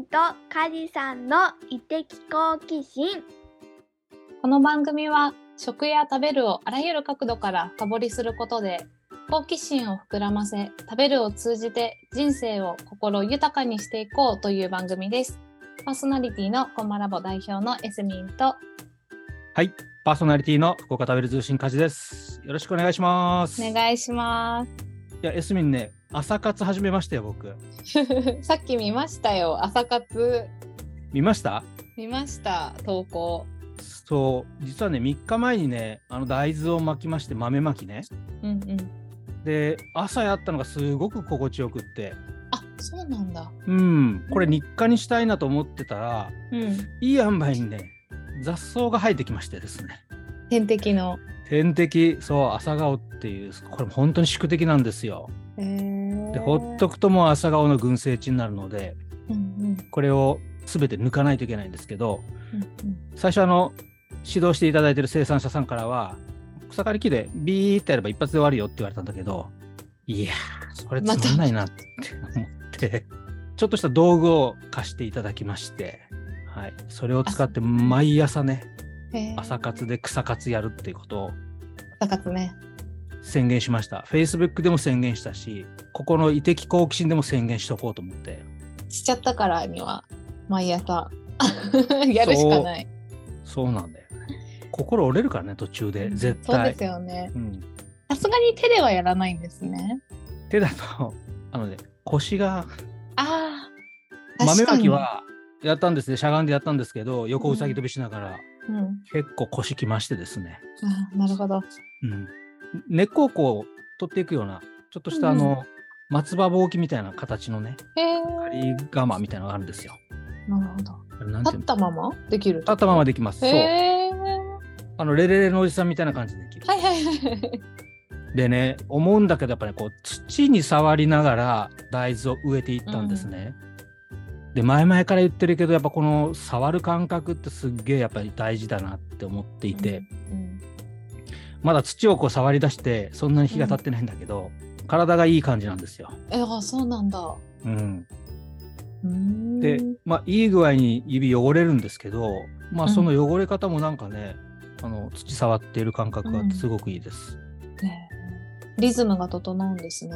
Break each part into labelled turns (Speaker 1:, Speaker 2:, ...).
Speaker 1: んとカジさんの異的好奇心
Speaker 2: この番組は食や食べるをあらゆる角度から深掘りすることで好奇心を膨らませ食べるを通じて人生を心豊かにしていこうという番組です。パーソナリティのコンマラボ代表のエスミンと
Speaker 3: はい、パーソナリティの福岡食べる通信家事です。よろしくお願いします。
Speaker 2: お願いしま
Speaker 3: いや、エスミンね、朝活始めましたよ、僕。
Speaker 2: す。さっき見ましたよ。朝活
Speaker 3: 見ました？
Speaker 2: 見ました。投稿。
Speaker 3: そう、実はね、3日前にね、あの大豆を巻きまして、豆巻きね。
Speaker 2: うんうん。
Speaker 3: で、朝やったのがすごく心地よくって、
Speaker 2: あ、そうなんだ。
Speaker 3: うん、これ日課にしたいなと思ってたら、
Speaker 2: うん。
Speaker 3: いい塩梅にね、雑草が生えてきましてですね。
Speaker 2: 天敵の。
Speaker 3: 天敵、そう、朝顔っていう、これ本当に宿敵なんですよ。
Speaker 2: へー
Speaker 3: で、ほっとくともう朝顔の群生地になるので、
Speaker 2: うんうん。
Speaker 3: これを全て抜かないといけないんですけど、
Speaker 2: うんうん
Speaker 3: 最初あの指導していただいてる生産者さんからは草刈り機でビーってやれば一発で終わるよって言われたんだけどいやーそれつまんないなって思ってちょっとした道具を貸していただきまして、はい、それを使って毎朝ね朝活で草活やるっていうことを。
Speaker 2: 朝活ね。
Speaker 3: 宣言しました。Facebook でも宣言したしここの異的好奇心でも宣言しとこうと思って。
Speaker 2: しちゃったからには。毎朝やるしかない。
Speaker 3: そうなんだよね。心折れるからね途中で。絶対。
Speaker 2: そうですよね。
Speaker 3: うん。
Speaker 2: さすがに手ではやらないんですね。
Speaker 3: 手だと、あのね、腰が、
Speaker 2: ああ。
Speaker 3: 豆まきはやったんですね、しゃがんでやったんだけど、横うさぎ跳びしながら、
Speaker 2: うん、
Speaker 3: 結構腰きましてですね、
Speaker 2: あーなるほど。
Speaker 3: うん、根っこをこう取っていくような、ちょっとしたあの、松葉ぼうきみたいな形のね。仮釜みたいなのがあるんですよ。
Speaker 2: なるほど。立ったままできる。
Speaker 3: 立ったままできます。そう。あの、レレレのおじさんみたいな感じでできる。
Speaker 2: はいはいはい。
Speaker 3: でね、思うんだけど、やっぱり、こう、土に触りながら大豆を植えていったんですね。で、前々から言ってるけど、やっぱこの触る感覚ってすっげえやっぱり大事だなって思っていて、
Speaker 2: うん、
Speaker 3: まだ土をこう触り出して、そんなに日が経ってないんだけど、体がいい感じなんですよ。
Speaker 2: え、あ、そうなんだ。
Speaker 3: うん。
Speaker 2: うーん
Speaker 3: で、まあ、いい具合に指汚れるんですけど、まあ、その汚れ方もなんかね、あの、土触っている感覚がすごくいいです。
Speaker 2: ねリズムが整うんですね。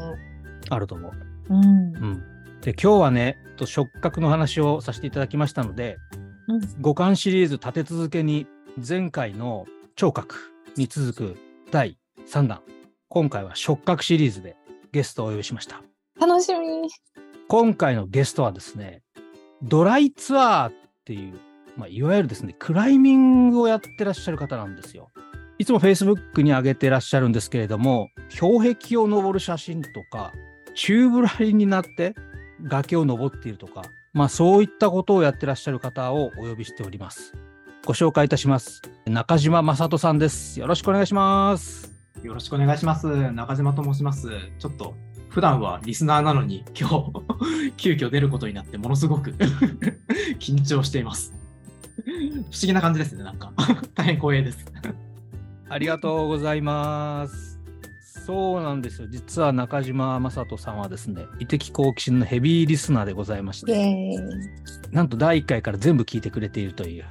Speaker 3: あると思う。
Speaker 2: うん。
Speaker 3: うん。で、今日はね、と触覚の話をさせていただきましたので、
Speaker 2: うん
Speaker 3: 五感シリーズ立て続けに前回の聴覚に続く第3弾今回は触覚シリーズでゲストをお呼びしました。
Speaker 2: 楽しみ。
Speaker 3: 今回のゲストはですねドライツアーっていう、まあ、いわゆるですねクライミングをやってらっしゃる方なんですよ。いつも Facebook に上げてらっしゃるんですけれども氷壁を登る写真とか宙ぶらりんになって崖を登っているとかまあそういったことをやってらっしゃる方をお呼びしておりますご紹介いたします中島正人さんですよろしくお願いします
Speaker 4: よろしくお願いします。中島と申します。ちょっと普段はリスナーなのに今日 急遽出ることになってものすごく 緊張しています。不思議な感じですね、なんか。大変光栄です。
Speaker 3: ありがとうございます。そうなんですよ。実は中島正人さんはですね、異的好奇心のヘビーリスナーでございまし
Speaker 2: イ
Speaker 3: て。なんと第1回から全部聞いてくれているという。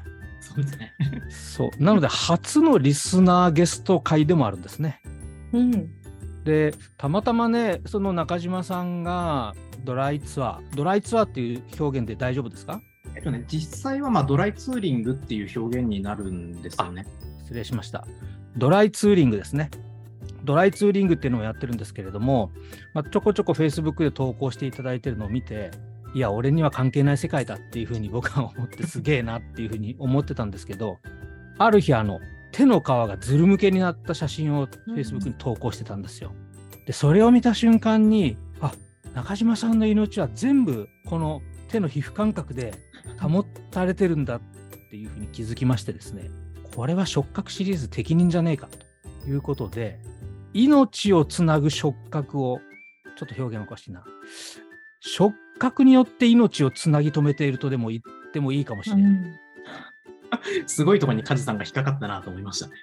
Speaker 4: そうですね。
Speaker 3: そう。なので、初のリスナーゲスト会でもあるんですね。
Speaker 2: うん。
Speaker 3: で、たまたまね、その中島さんがドライツアー、ドライツアーっていう表現で大丈夫ですか？
Speaker 4: えっとね、実際はまあドライツーリングっていう表現になるんですよね。
Speaker 3: 失礼しました。ドライツーリングですね。ドライツーリングっていうのをやってるんですけれども、まあ、ちょこちょこ Facebook で投稿していただいてるのを見て、いや、俺には関係ない世界だっていうふうに僕は思ってすげえなっていうふうに思ってたんですけど、ある日、あの、手の皮がずるむけになった写真を
Speaker 2: うん
Speaker 3: Facebook に投稿してたんですよ。で、それを見た瞬間に、あ、中島さんの命は全部この手の皮膚感覚で保たれてるんだっていうふうに気づきましてですね、これは触覚シリーズ適任じゃねえかということで、命をつなぐ触覚を、ちょっと表現おかしいな。触覚によって命をつなぎ止めているとでも言ってもいいかもしれない。
Speaker 4: すごいところに梶さんが引っかかったなと思いましたね。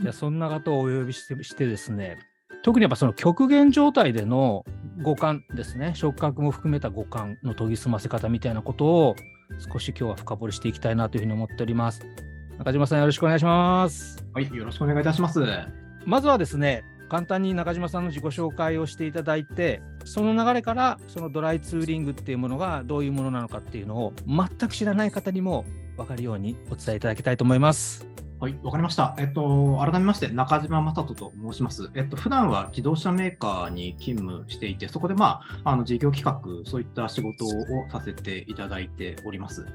Speaker 3: いやそんな方をお呼びしてしてですね、特にやっぱその極限状態での五感ですね触覚も含めた五感の研ぎ澄ませ方みたいなことを少し今日は深掘りしていきたいなというふうに思っております中島さんよろしくお願いします
Speaker 4: はい、よろしくお願いいたします。
Speaker 3: まずはですね簡単に中島さんの自己紹介をしていただいてその流れからそのドライツーリングっていうものがどういうものなのかっていうのを全く知らない方にも分かるようにお伝えいただきたいと思います。
Speaker 4: はい、わかりました。えっと、改めまして、中島正人と申します。えっと、普段は自動車メーカーに勤務していて、そこで、まあ、あの事業企画、そういった仕事をさせていただいております。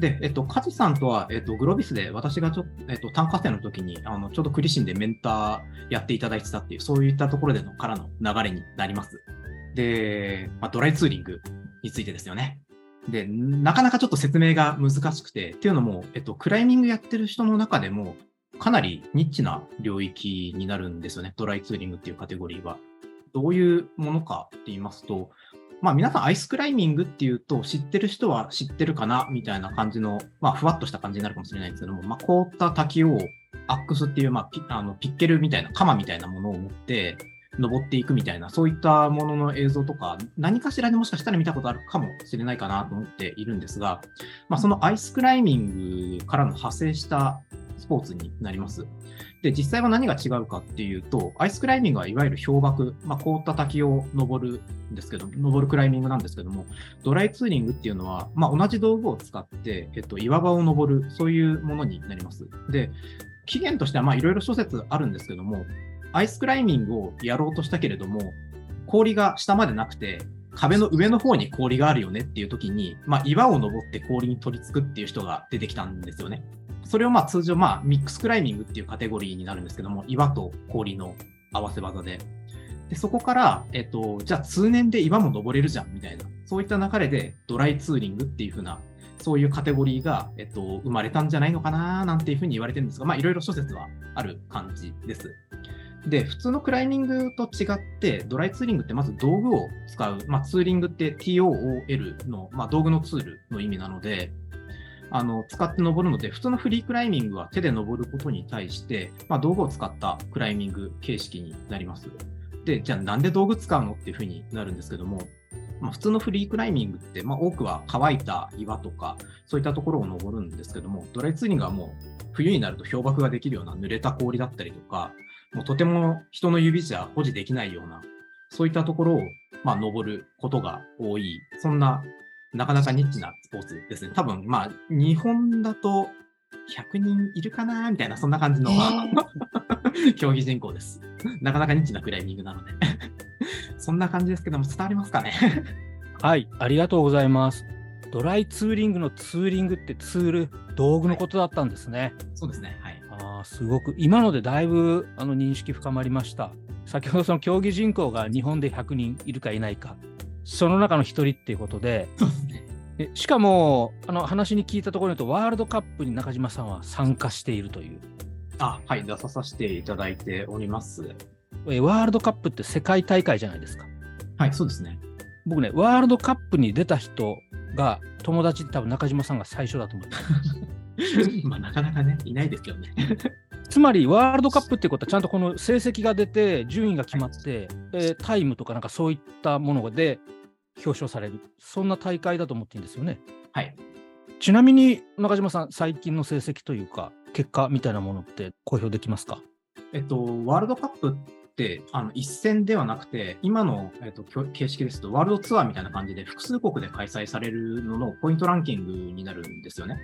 Speaker 4: で、えっと、梶さんとは、えっと、グロビスで私がちょっと、えっと、単価生の時に、あの、ちょうどクリシンでメンターやっていただいてたっていう、そういったところでのからの流れになります。で、まあ、ドライツーリングについてですよね。で、なかなかちょっと説明が難しくて、っていうのも、えっと、クライミングやってる人の中でも、かなりニッチな領域になるんですよね。ドライツーリングっていうカテゴリーは。どういうものかって言いますと、まあ皆さんアイスクライミングっていうと知ってる人は知ってるかなみたいな感じの、まあふわっとした感じになるかもしれないですけども、まあ凍った滝をアックスっていう、まあピあのピッケルみたいな、鎌みたいなものを持って、登っていくみたいな、そういったものの映像とか、何かしらでもしかしたら見たことあるかもしれないかなと思っているんですが、まあ、そのアイスクライミングからの派生したスポーツになります。で、実際は何が違うかっていうと、アイスクライミングはいわゆる氷瀑、まあ、凍った滝を登るんですけど、登るクライミングなんですけども、ドライツーリングっていうのは、まあ、同じ道具を使って、えっと、岩場を登る、そういうものになります。で、起源としては、まあ、いろいろ諸説あるんですけども、アイスクライミングをやろうとしたけれども、氷が下までなくて、壁の上の方に氷があるよねっていう時に、まあ、岩を登って氷に取り付くっていう人が出てきたんですよね。それをまあ通常、まあ、ミックスクライミングっていうカテゴリーになるんですけども、岩と氷の合わせ技で。でそこから、えっと、じゃあ通年で岩も登れるじゃんみたいな、そういった流れでドライツーリングっていう風な、そういうカテゴリーが、えっと、生まれたんじゃないのかななんていうふうに言われてるんですが、まあ、いろいろ諸説はある感じです。で、普通のクライミングと違って、ドライツーリングってまず道具を使う、まあ、ツーリングって TOOL の、まあ、道具のツールの意味なので、あの使って登るので、普通のフリークライミングは手で登ることに対して、まあ、道具を使ったクライミング形式になります。で、じゃあなんで道具使うのっていうふうになるんですけども、まあ、普通のフリークライミングって、まあ、多くは乾いた岩とか、そういったところを登るんですけども、ドライツーリングはもう冬になると氷瀑ができるような濡れた氷だったりとか、もうとても人の指じゃ保持できないような、そういったところを、まあ、登ることが多い、そんな、なかなかニッチなスポーツですね。多分、まあ、日本だと100人いるかなみたいな、そんな感じの、競技人口です。なかなかニッチなクライミングなので。そんな感じですけども、伝わりますかね？
Speaker 3: はい、ありがとうございます。ドライツーリングのツーリングってツール、道具のことだったんですね。
Speaker 4: そうですね。はい。
Speaker 3: ああ、すごく、今のでだいぶあの認識深まりました。先ほどその競技人口が日本で100人いるかいないか、その中の1人っていうことで、
Speaker 4: で
Speaker 3: しかもあの話に聞いたところによると、ワールドカップに中島さんは参加しているという。
Speaker 4: あ、はい。出させていただいております。
Speaker 3: えワールドカップって世界大会じゃないですか。
Speaker 4: はい、そうですね。
Speaker 3: 僕ね、ワールドカップに出た人が友達って多分中島さんが最初だと思います。
Speaker 4: まあ、なかなかね、いないですけどね。
Speaker 3: つまりワールドカップってことはちゃんとこの成績が出て順位が決まって、えータイムとかなんかそういったもので表彰されるそんな大会だと思っていいんですよね。
Speaker 4: はい。
Speaker 3: ちなみに中島さん最近の成績というか結果みたいなものって公表できますか？
Speaker 4: えっと、ワールドカップって、あの、一戦ではなくて、今の、えっと、形式ですと、ワールドツアーみたいな感じで、複数国で開催されるののポイントランキングになるんですよね。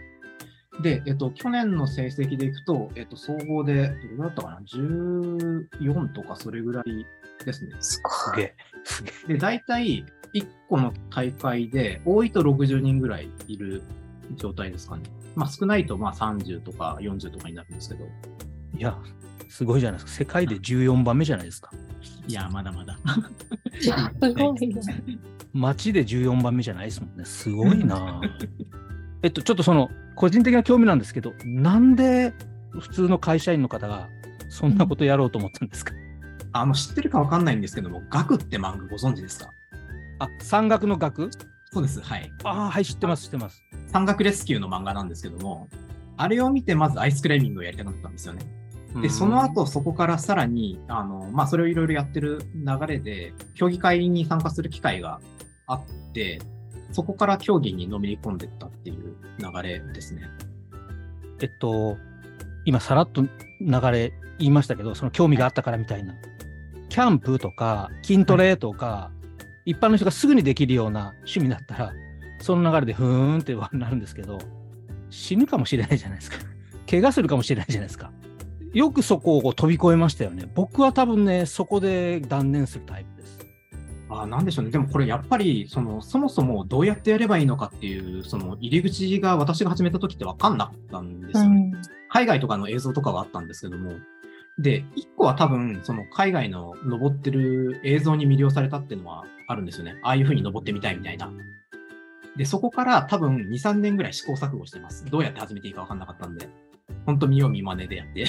Speaker 4: で、えっと、去年の成績でいくと、えっと、総合で、どれぐらいだったかな ?14 とかそれぐらいですね。
Speaker 2: す
Speaker 3: すげえ。すげえ。
Speaker 4: で、大体、1個の大会で、多いと60人ぐらいいる状態ですかね。まあ、少ないと、まあ、30とか40とかになるんですけど、
Speaker 3: いや、すごいじゃないですか。世界で14番目じゃないですか。
Speaker 4: いや、まだまだ。
Speaker 2: すごいな。
Speaker 3: 街で14番目じゃないですもんね。すごいな。えっと、ちょっとその、個人的な興味なんですけど、なんで普通の会社員の方がそんなことやろうと思ったんですか、
Speaker 4: あの、知ってるかわかんないんですけども、ガクって漫画ご存知ですか？
Speaker 3: あ、山岳の岳
Speaker 4: そうです。はい。
Speaker 3: ああ、はい、知ってます、知ってます。
Speaker 4: 山岳レスキューの漫画なんですけども、あれを見てまずアイスクライミングをやりたかったんですよね。で、その後、そこからさらに、あの、まあ、それをいろいろやってる流れで、競技会に参加する機会があって、そこから競技にのめり込んでったっていう流れですね。
Speaker 3: えっと、今さらっと流れ言いましたけど、その興味があったからみたいな。キャンプとか筋トレとか、一般の人がすぐにできるような趣味だったら、その流れでふーんってなるんですけど、死ぬかもしれないじゃないですか。怪我するかもしれないじゃないですか。よくそこを飛び越えましたよね。僕は多分ね、そこで断念するタイプ。
Speaker 4: あなんでしょうね。でもこれやっぱり、その、そもそもどうやってやればいいのかっていう、その入り口が私が始めた時って分かんなかったんですよね。海外とかの映像とかはあったんですけども、で、一個は多分、その海外の登ってる映像に魅了されたっていうのはあるんですよね。ああいう風に登ってみたいみたいな。で、そこから多分2、3年ぐらい試行錯誤してます。どうやって始めていいか分かんなかったんで、本当見よう見まねでやって。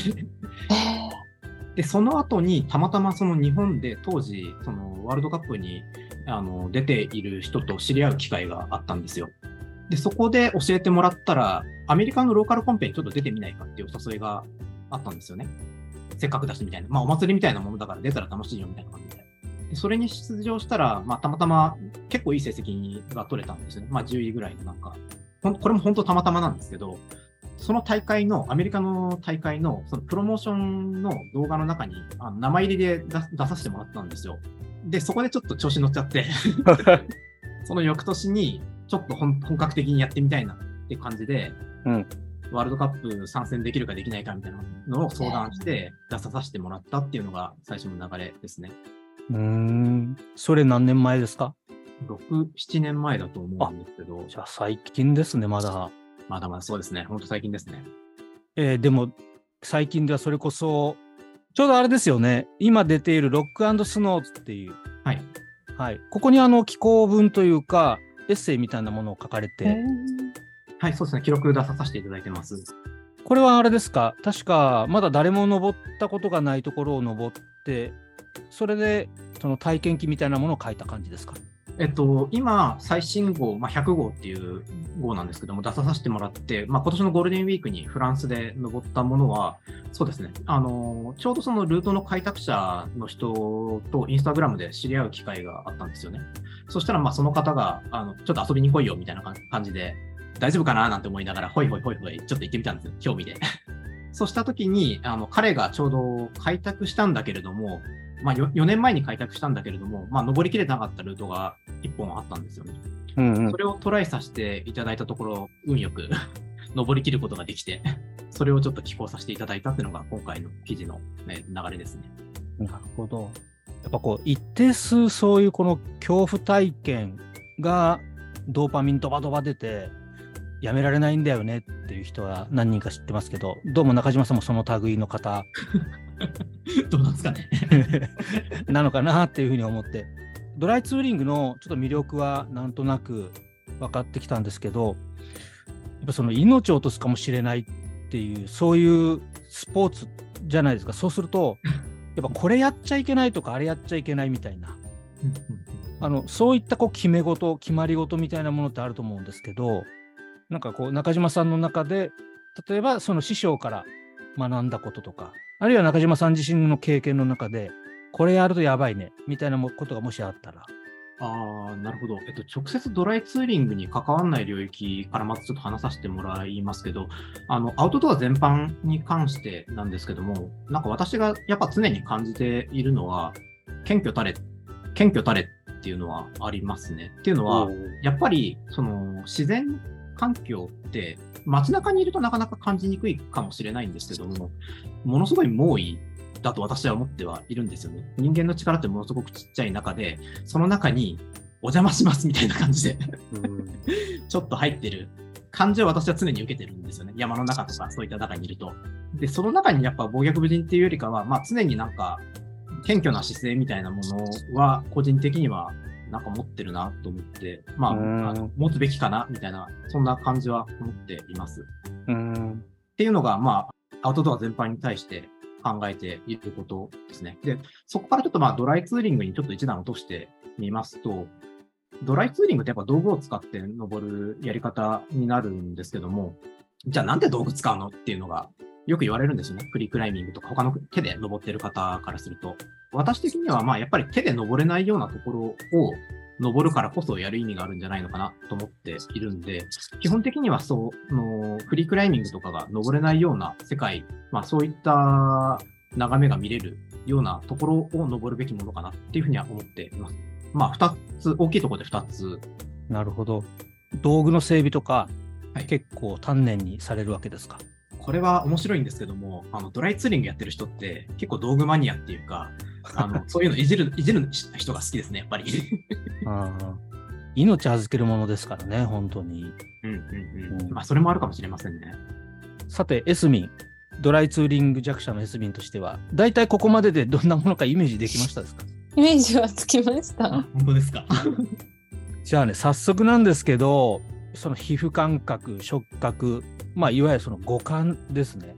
Speaker 4: で、その後にたまたまその日本で当時、そのワールドカップにあの出ている人と知り合う機会があったんですよ。で、そこで教えてもらったら、アメリカのローカルコンペにちょっと出てみないかっていうお誘いがあったんですよね。せっかくだしみたいな。まあお祭りみたいなものだから出たら楽しいよみたいな感じで。でそれに出場したら、まあたまたま結構いい成績が取れたんですよね。まあ10位ぐらいのなんか。ほんこれも本当たまたまなんですけど、その大会の、アメリカの大会の、そのプロモーションの動画の中に、あの名前入りで出出させてもらったんですよ。で、そこでちょっと調子乗っちゃって、その翌年に、ちょっと本本格的にやってみたいなって感じで、
Speaker 3: うん
Speaker 4: ワールドカップ参戦できるかできないかみたいなのを相談して出させてもらったっていうのが最初の流れですね。
Speaker 3: うーん。それ何年前ですか
Speaker 4: ？6、7年前だと思うんですけど、
Speaker 3: じゃあ最近ですね、まだ。
Speaker 4: まだまだそうですね。ほんと最近ですね。
Speaker 3: えーでも最近ではそれこそちょうどあれですよね今出ているロックスノーズっていう、
Speaker 4: はい。
Speaker 3: はい、ここにあの寄稿文というかエッセイみたいなものを書かれて、
Speaker 4: はい、そうですね。記録出させていただいてます。
Speaker 3: これはあれですか？確かまだ誰も登ったことがないところを登ってそれでその体験記みたいなものを書いた感じですか？
Speaker 4: えっと、今、最新号、まあ、100号っていう号なんですけども、出させてもらって、まあ、今年のゴールデンウィークにフランスで登ったものは、そうですね、あの、ちょうどそのルートの開拓者の人とインスタグラムで知り合う機会があったんですよね。そしたら、まあ、その方が、あの、ちょっと遊びに来いよみたいな感じで、大丈夫かななんて思いながら、ほいほいほいほい、ちょっと行ってみたんですよ、興味で。そうしたときに、あの、彼がちょうど開拓したんだけれども、まあ、4, 年前に開拓したんだけれども、まあ、登りきれなかったルートが1本あったんですよね。
Speaker 3: うん
Speaker 4: それをトライさせていただいたところ、運よく 登りきることができて、それをちょっと寄稿させていただいたっていうのが今回の記事の、ね、流れですね。
Speaker 3: なるほど。やっぱこう一定数そういうこの恐怖体験がドーパミンドバドバ出てやめられないんだよねっていう人は何人か知ってますけどどうも中島さんもその類の方
Speaker 4: どうなんですかね。
Speaker 3: なのかなっていうふうに思って。ドライツーリングのちょっと魅力はなんとなく分かってきたんですけどやっぱその命を落とすかもしれないっていうそういうスポーツじゃないですか。そうするとやっぱこれやっちゃいけないとかあれやっちゃいけないみたいな。あのそういったこう決め事決まり事みたいなものってあると思うんですけどなんかこう中島さんの中で例えばその師匠から学んだこととかあるいは中島さん自身の経験の中でこれやるとやばいねみたいなもことがもしあったら
Speaker 4: ああ、なるほど。えっと、直接ドライツーリングに関わらない領域からまずちょっと話させてもらいますけど、あの、アウトドア全般に関してなんですけども、なんか私がやっぱ常に感じているのは、謙虚たれ、謙虚たれっていうのはありますね。っていうのは、やっぱり、その、自然環境って、街中にいるとなかなか感じにくいかもしれないんですけども、ものすごい猛威だと私は思ってはいるんですよね。人間の力ってものすごくちっちゃい中で、その中にお邪魔しますみたいな感じでちょっと入ってる感じを私は常に受けてるんですよね。山の中とかそういった中にいると。で、その中にやっぱ暴虐無人っていうよりかは、まあ常になんか謙虚な姿勢みたいなものは個人的にはなんか持ってるなと思って、まあ、
Speaker 3: うん
Speaker 4: あの持つべきかなみたいな、そんな感じは思っています。
Speaker 3: うん
Speaker 4: っていうのが、まあ、アウトドア全般に対して考えていることですね。で、そこからちょっとまあ、ドライツーリングにちょっと一段落としてみますと、ドライツーリングってやっぱ道具を使って登るやり方になるんですけども、じゃあなんで道具使うのっていうのがよく言われるんですよね。フリークライミングとか、他の手で登ってる方からすると。私的には、まあ、やっぱり手で登れないようなところを登るからこそやる意味があるんじゃないのかなと思っているんで、基本的にはそう、のフリークライミングとかが登れないような世界、まあ、そういった眺めが見れるようなところを登るべきものかなっていうふうには思っています。まあ、二つ、大きいところで二つ。
Speaker 3: なるほど。道具の整備とか、
Speaker 4: はい
Speaker 3: 結構丹念にされるわけですか？
Speaker 4: これは面白いんですけども、あのドライツーリングやってる人って結構道具マニアっていうか、あの そういうのいじるいじる人が好きですね、やっぱり。
Speaker 3: 命預けるものですからね、本当に。
Speaker 4: うんうん
Speaker 3: う
Speaker 4: うんん。まあ、それもあるかもしれませんね。
Speaker 3: さて、エスミン、ドライツーリング弱者のエスミンとしては、大体ここまででどんなものかイメージできましたですか？
Speaker 2: イメージはつきました。
Speaker 4: 本当ですか？
Speaker 3: じゃあね、早速なんですけど、その皮膚感覚、触覚、まあ、いわゆるその五感ですね。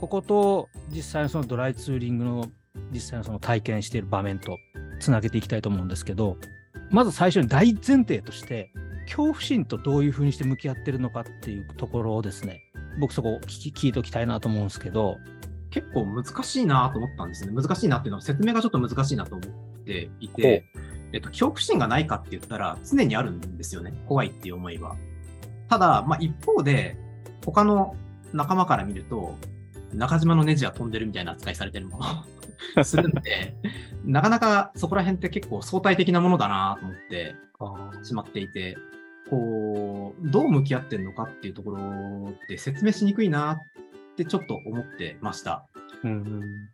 Speaker 3: ここと実際のそのドライツーリングの実際のその体験している場面とつなげていきたいと思うんですけど、まず最初に大前提として、恐怖心とどういうふうにして向き合ってるのかっていうところをですね、僕そこ聞き聞いておきたいなと思うんですけど、
Speaker 4: 結構難しいなと思ったんですね。難しいなっていうのは説明がちょっと難しいなと思っていて、えっと、恐怖心がないかって言ったら常にあるんですよね。怖いっていう思いは。ただ、まあ、一方で、他の仲間から見ると、中島のネジは飛んでるみたいな扱いされてるもの するんで、なかなかそこら辺って結構相対的なものだなと思ってしまっていて、こう、どう向き合ってんのかっていうところで説明しにくいなってちょっと思ってました。
Speaker 3: うん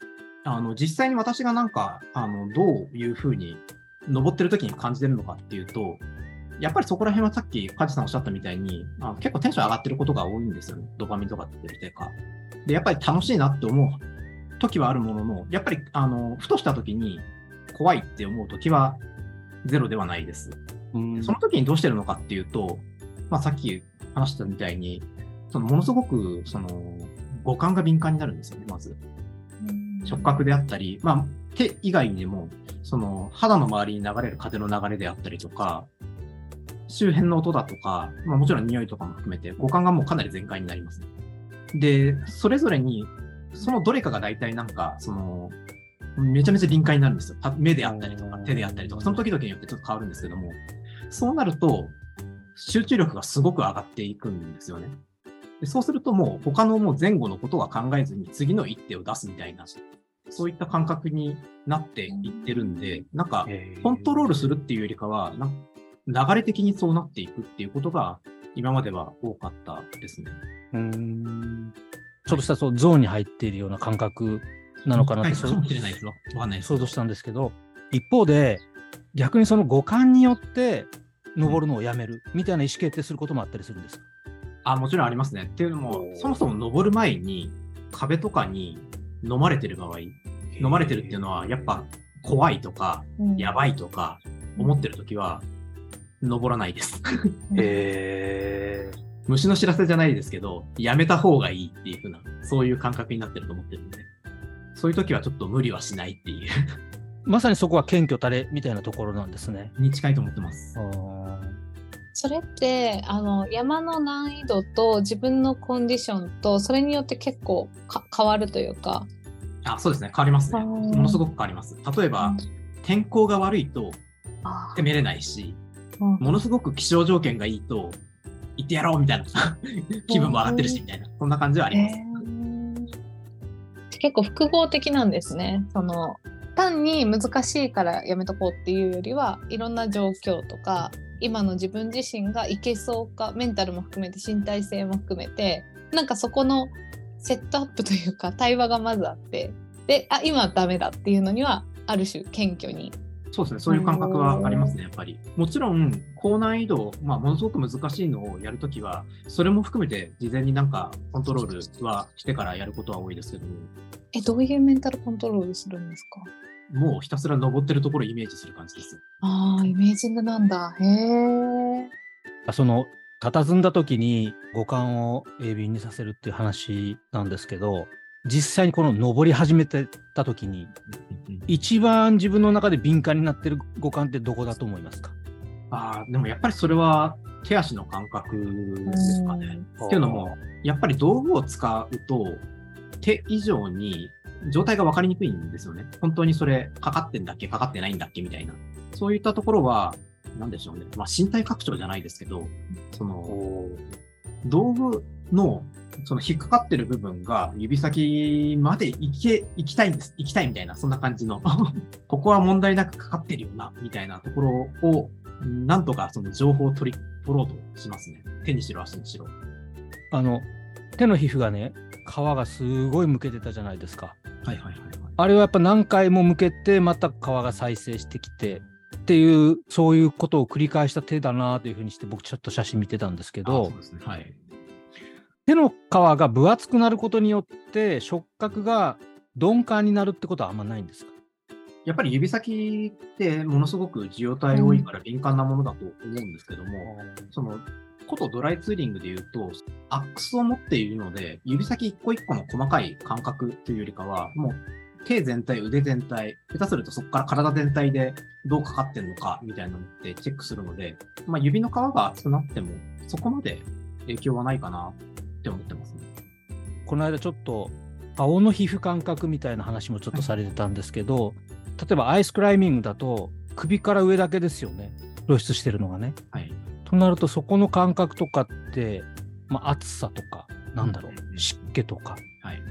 Speaker 4: あの、実際に私がなんか、あの、どういうふうに登ってる時に感じてるのかっていうと、やっぱりそこら辺はさっき梶さんおっしゃったみたいに、あの結構テンション上がってることが多いんですよね。ドパミンとかっていうてか。で、やっぱり楽しいなって思う時はあるものの、やっぱり、あの、ふとした時に怖いって思う時はゼロではないです。
Speaker 3: うん
Speaker 4: その時にどうしてるのかっていうと、まあ、さっき話したみたいに、そのものすごくその五感が敏感になるんですよね、まず。触覚であったり、まあ、手以外にも、その肌の周りに流れる風の流れであったりとか、周辺の音だとか、まあ、もちろん匂いとかも含めて、五感がもうかなり全開になります。で、それぞれに、そのどれかが大体なんか、その、めちゃめちゃ敏感になるんですよ。た目であったりとか、手であったりとか、その時々によってちょっと変わるんですけども、そうなると、集中力がすごく上がっていくんですよね。でそうするともう他のもう前後のことは考えずに次の一手を出すみたいな、そういった感覚になっていってるんで、なんかコントロールするっていうよりかは、な流れ的にそうなっていくっていうことが今までは多かったですね。
Speaker 3: うんちょっとしたそうゾーンに入っているような感覚なのかなって、そう
Speaker 4: はいかもしれないですよ。わかんないですけど。
Speaker 3: 想像したんですけど、一方で、逆にその五感によって登るのをやめるみたいな意思決定することもあったりするんですか？
Speaker 4: あ、もちろんありますね。っていうのも、そもそも登る前に壁とかに飲まれてる場合、飲まれてるっていうのはやっぱ怖いとか、やばいとか思ってるときは、登らないです。
Speaker 3: へ
Speaker 4: 虫の知らせじゃないですけど、やめた方がいいっていう風な、そういう感覚になってると思ってるんで、そういう時はちょっと無理はしないっていう、
Speaker 3: まさにそこは謙虚たれみたいなところなんですね。
Speaker 4: に近いと思ってます。
Speaker 2: それってあの山の難易度と自分のコンディションとそれによって結構か変わるというか。
Speaker 4: あ、そうですね。変わりますね。ものすごく変わります。例えば、天候が悪いと
Speaker 2: あ
Speaker 4: 攻めれないし、
Speaker 2: うん
Speaker 4: ものすごく気象条件がいいと、行ってやろうみたいな 気分も上がってるし、みたいな、そんな感じはあります。
Speaker 2: へー結構複合的なんですね。その単に難しいからやめとこうっていうよりはいろんな状況とか今の自分自身がいけそうかメンタルも含めて身体性も含めてなんかそこのセットアップというか対話がまずあってであ今はダメだっていうのにはある種謙虚に
Speaker 4: そうですね。そういう感覚はありますね、やっぱり。もちろん、高難易度、まあ、ものすごく難しいのをやるときは、それも含めて、事前になんかコントロールはしてからやることは多いですけども、
Speaker 2: えどういうメンタルコントロールするんですか？
Speaker 4: もうひたすら登ってるところをイメージする感じです。
Speaker 2: あーイメージングなんだ。へえ
Speaker 3: その、佇んだ時に五感を鋭敏にさせるっていう話なんですけど、実際にこの登り始めてた時に、一番自分の中で敏感になってる五感ってどこだと思いますか？
Speaker 4: ああ、でもやっぱりそれは手足の感覚ですかね。っていうのも、やっぱり道具を使うと、手以上に状態が分かりにくいんですよね。本当にそれかかってんだっけ？かかってないんだっけ？みたいな。そういったところは、なんでしょうね。まあ身体拡張じゃないですけど、その、道具のその引っかかってる部分が指先まで行け、行きたいんです。行きたいみたいな、そんな感じの。ここは問題なくかかってるよな、みたいなところを、なんとかその情報を取り、取ろうとしますね。手にしろ、足にしろ。
Speaker 3: あの、手の皮膚がね、皮がすごいむけてたじゃないですか。
Speaker 4: はいはいはい、はい。
Speaker 3: あれはやっぱ何回も向けて、また皮が再生してきて、っていう、そういうことを繰り返した手だなというふうにして、僕ちょっと写真見てたんですけ
Speaker 4: あ
Speaker 3: ど
Speaker 4: そう、ですね。はい。
Speaker 3: 手の皮が分厚くなることによって、触覚が鈍感になるってことはあんまないんですか？
Speaker 4: やっぱり指先ってものすごく受容体多いから敏感なものだと思うんですけども、その、ことドライツーリングで言うと、アックスを持っているので、指先一個一個の細かい感覚というよりかは、もう手全体、腕全体、下手するとそこから体全体でどうかかってんのかみたいなのってチェックするので、まあ、指の皮が厚くなっても、そこまで影響はないかなって思ってますね。
Speaker 3: この間ちょっと顔の皮膚感覚みたいな話もちょっとされてたんですけど、例えばアイスクライミングだと首から上だけですよね露出してるのがね。
Speaker 4: はい。
Speaker 3: となるとそこの感覚とかって、まあ、暑さとかなんだろう、湿気とか
Speaker 4: はい。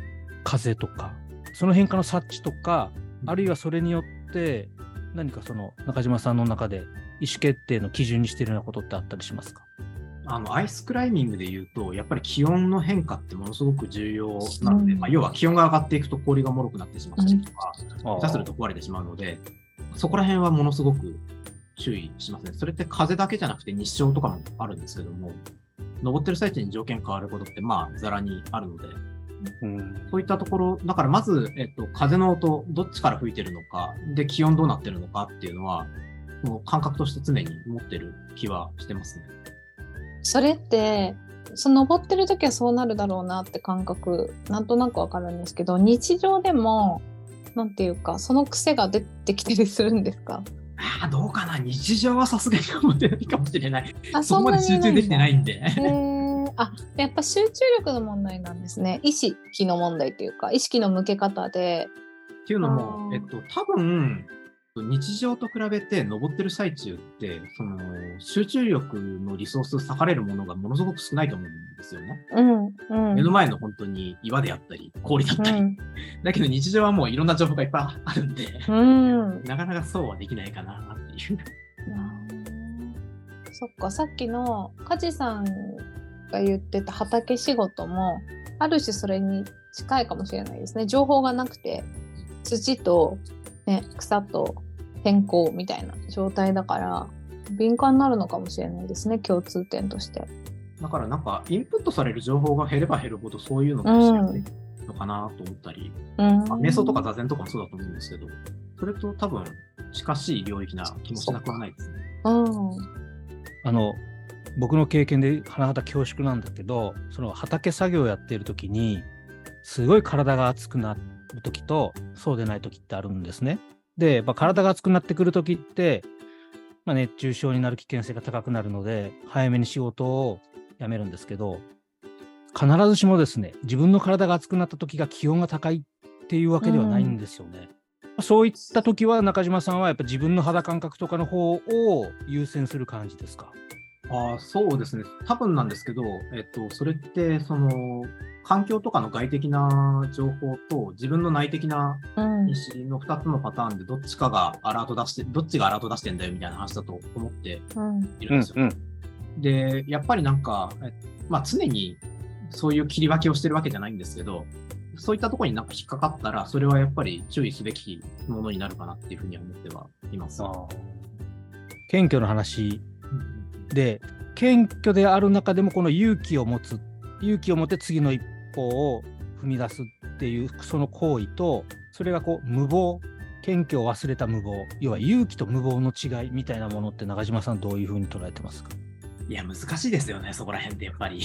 Speaker 3: 風とかその辺からの察知とかあるいはそれによって何かその中島さんの中で意思決定の基準にしているようなことってあったりしますか？
Speaker 4: あの、アイスクライミングで言うと、やっぱり気温の変化ってものすごく重要なので、
Speaker 2: うん。
Speaker 4: まあ、要は気温が上がっていくと氷が脆くなってしまったりとか、
Speaker 3: あ
Speaker 4: 下手すると壊れてしまうので、そこら辺はものすごく注意しますね。それって風だけじゃなくて日照とかもあるんですけども、登ってる最中に条件変わることってまあざらにあるので、
Speaker 3: うん。
Speaker 4: そういったところ、だからまず、えっと、風の音、どっちから吹いてるのか、で、気温どうなってるのかっていうのは、もう感覚として常に持ってる気はしてますね。
Speaker 2: それってその登ってる時はそうなるだろうなって感覚なんとなくわかるんですけど日常でもなんていうかその癖が出てきたりするんですか？
Speaker 4: ああ、どうかな。日常はさすがに持ってないかもしれない。
Speaker 2: あ
Speaker 4: そこまで集中できてないんで。
Speaker 2: あやっぱ集中力の問題なんですね。意識の問題というか意識の向け方で。
Speaker 4: っていうの
Speaker 2: あ
Speaker 4: も、
Speaker 2: ー。
Speaker 4: えっと、多分、日常と比べて登ってる最中って、その、集中力のリソース割かれるものがものすごく少ないと思うんですよね。
Speaker 2: うんうん
Speaker 4: 目の前の本当に岩であったり、氷だったり。
Speaker 2: うん
Speaker 4: だけど日常はもういろんな情報がいっぱいあるんで、
Speaker 2: うん
Speaker 4: なかなかそうはできないかなっていう。
Speaker 2: そっかさっきの梶さんが言ってた畑仕事もある種それに近いかもしれないですね情報がなくて土と、ね、草と天候みたいな状態だから敏感になるのかもしれないですね共通点として。
Speaker 4: だからなんか、インプットされる情報が減れば減るほど、そういうのがしやすいのかなと思ったり、
Speaker 2: うん
Speaker 4: まあ瞑想とか座禅とかもそうだと思うんですけど、それと多分近しい領域な気もしなくはないですね。
Speaker 2: うん
Speaker 3: あの僕の経験で甚だ恐縮なんだけどその畑作業やっている時にすごい体が熱くなる時とそうでない時ってあるんですね。で、まあ、体が熱くなってくる時って、まあ、熱中症になる危険性が高くなるので早めに仕事を辞めるんですけど必ずしもですね自分の体が熱くなった時が気温が高いっていうわけではないんですよね。そういった時は中島さんはやっぱ自分の肌感覚とかの方を優先する感じですか？
Speaker 4: ああ、そうですね。多分なんですけど、えっと、それって、その、環境とかの外的な情報と自分の内的な
Speaker 2: うん
Speaker 4: 意思の2つのパターンでどっちかがアラート出して、どっちがアラート出してんだよみたいな話だと思って
Speaker 2: うん
Speaker 4: いるんですよ。
Speaker 3: ん
Speaker 4: で、やっぱりなんか、えまあ常にそういう切り分けをしてるわけじゃないんですけど、そういったところになんか引っかかったら、それはやっぱり注意すべきものになるかなっていうふうには思ってはいます。
Speaker 3: 謙虚の話で謙虚である中でもこの勇気を持つ勇気を持って次の一歩を踏み出すっていうその行為とそれがこう無謀謙虚を忘れた無謀要は勇気と無謀の違いみたいなものって中島さんどういうふうに捉えてますか？
Speaker 4: いや、難しいですよね、そこら辺ってやっぱり。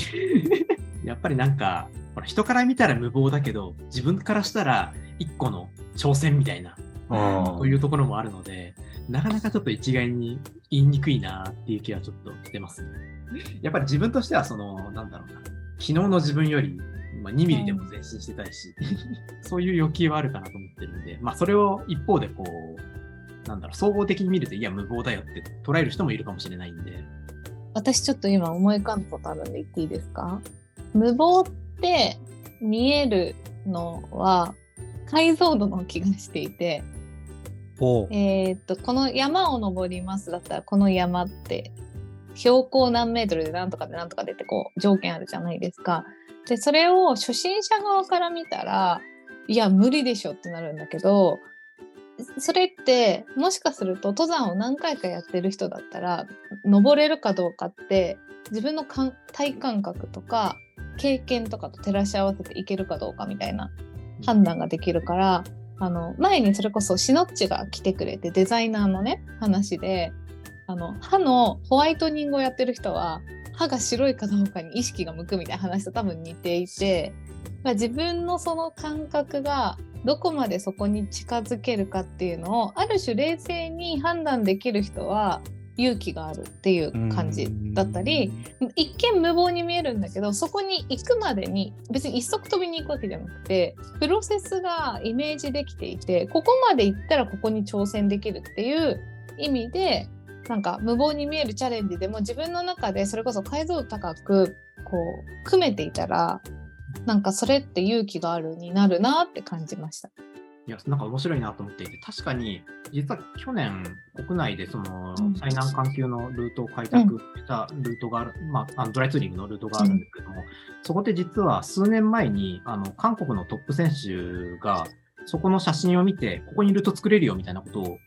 Speaker 4: やっぱりなんか、人から見たら無謀だけど、自分からしたら一個の挑戦みたいな、そういうところもあるので、なかなかちょっと一概に言いにくいなっていう気はちょっとしてますね。やっぱり自分としては、その、なんだろうな、昨日の自分より、まあ、2ミリでも前進してたいし、そういう欲求はあるかなと思ってるんで、まあ、それを一方でこう、なんだろう、総合的に見ると、いや、無謀だよって捉える人もいるかもしれないんで、
Speaker 2: 私ちょっと今思い浮かんだことあるんで言っていいですか？無謀って見えるのは解像度の気がしていて、えっとこの山を登りますだったらこの山って標高何メートルで何とかで何とかでってこう条件あるじゃないですか。でそれを初心者側から見たらいや無理でしょってなるんだけどそれってもしかすると登山を何回かやってる人だったら登れるかどうかって自分の感体感覚とか経験とかと照らし合わせていけるかどうかみたいな判断ができるからあの前にそれこそシノッチが来てくれてデザイナーのね話であの歯のホワイトニングをやってる人は歯が白いかどうかに意識が向くみたいな話と多分似ていて、まあ、自分のその感覚がどこまでそこに近づけるかっていうのをある種冷静に判断できる人は勇気があるっていう感じだったり一見無謀に見えるんだけどそこに行くまでに別に一足飛びに行くわけじゃなくてプロセスがイメージできていてここまで行ったらここに挑戦できるっていう意味でなんか無謀に見えるチャレンジでも自分の中でそれこそ解像度高くこう組めていたらなんかそれって勇気があるになるなって感じました。
Speaker 4: いや、なんか面白いなと思っていて、確かに、実は去年、国内でその
Speaker 2: うん。
Speaker 4: 最難関級のルートを開拓したルートがある、まあ、あのドライツーリングのルートがあるんですけども、そこで実は数年前に、あの、韓国のトップ選手が、そこの写真を見て、ここにルート作れるよみたいなことを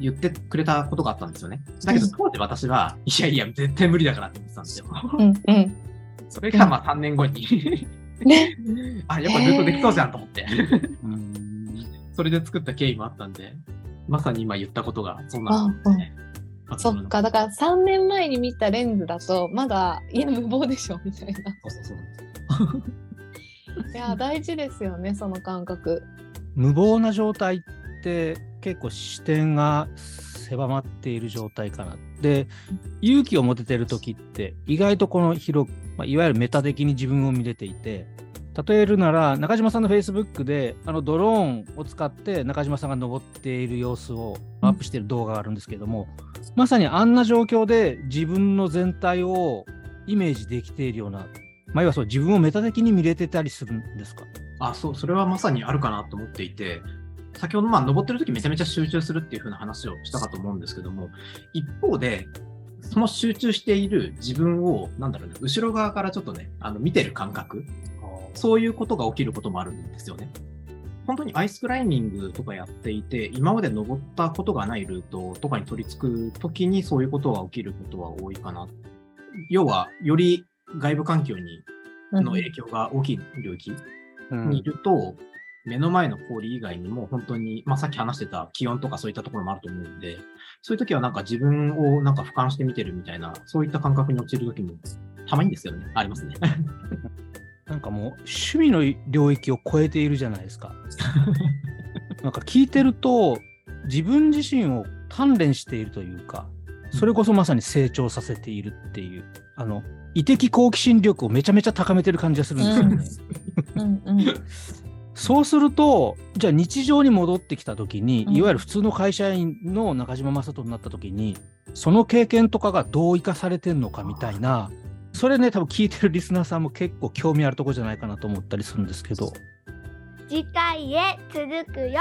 Speaker 4: 言ってくれたことがあったんですよね。だけど
Speaker 2: うん。
Speaker 4: 当時私は、いやいや、絶対無理だからって思ってたんですよ。
Speaker 2: うんうん。
Speaker 4: それがまあ3年後に。
Speaker 2: ね、
Speaker 4: あ、やっぱルートできそうじゃんと思って。
Speaker 3: うん
Speaker 4: それで作った経緯もあったんで、まさに今言ったことがそうなんですね。あ
Speaker 2: そっかだから3年前に見たレンズだとまだいや無謀でしょみたいな。
Speaker 4: そうそうそうなんです
Speaker 2: いや大事ですよねその感覚。
Speaker 3: 無謀な状態って結構視点が狭まっている状態かな。で勇気を持ててる時って意外とこの広く、まあ、いわゆるメタ的に自分を見れていて例えるなら中島さんの Facebook であのドローンを使って中島さんが登っている様子をアップしている動画があるんですけども、まさにあんな状況で自分の全体をイメージできているような、まあ、要はそう自分をメタ的に見れてたりするんですか？
Speaker 4: あ、そう、それはまさにあるかなと思っていて、先ほど、まあ、登ってる時めちゃめちゃ集中するっていう風な話をしたかと思うんですけども、一方で、その集中している自分を、なんだろうね、後ろ側からちょっとね、あの見てる感覚、そういうことが起きることもあるんですよね。本当にアイスクライミングとかやっていて、今まで登ったことがないルートとかに取り付くときにそういうことが起きることは多いかな。要は、より外部環境にの影響が大きい領域
Speaker 3: うん
Speaker 4: にいると、目の前の氷以外にも本当に、まあ、さっき話してた気温とかそういったところもあると思うんで、そういう時はなんか自分をなんか俯瞰して見てるみたいな、そういった感覚に陥る時もたまにですよね。ありますね。
Speaker 3: なんかもう趣味の領域を超えているじゃないですか。なんか聞いてると自分自身を鍛錬しているというか、それこそまさに成長させているっていう、あの、異的好奇心力をめちゃめちゃ高めてる感じがするんですよね。
Speaker 2: うんうん
Speaker 3: そうすると、じゃあ日常に戻ってきた時に、
Speaker 2: うん
Speaker 3: いわゆる普通の会社員の中島正人になった時に、その経験とかがどう生かされてんのかみたいな、それね、多分聞いてるリスナーさんも結構興味あるとこじゃないかなと思ったりするんですけど、
Speaker 1: 次回へ続くよ。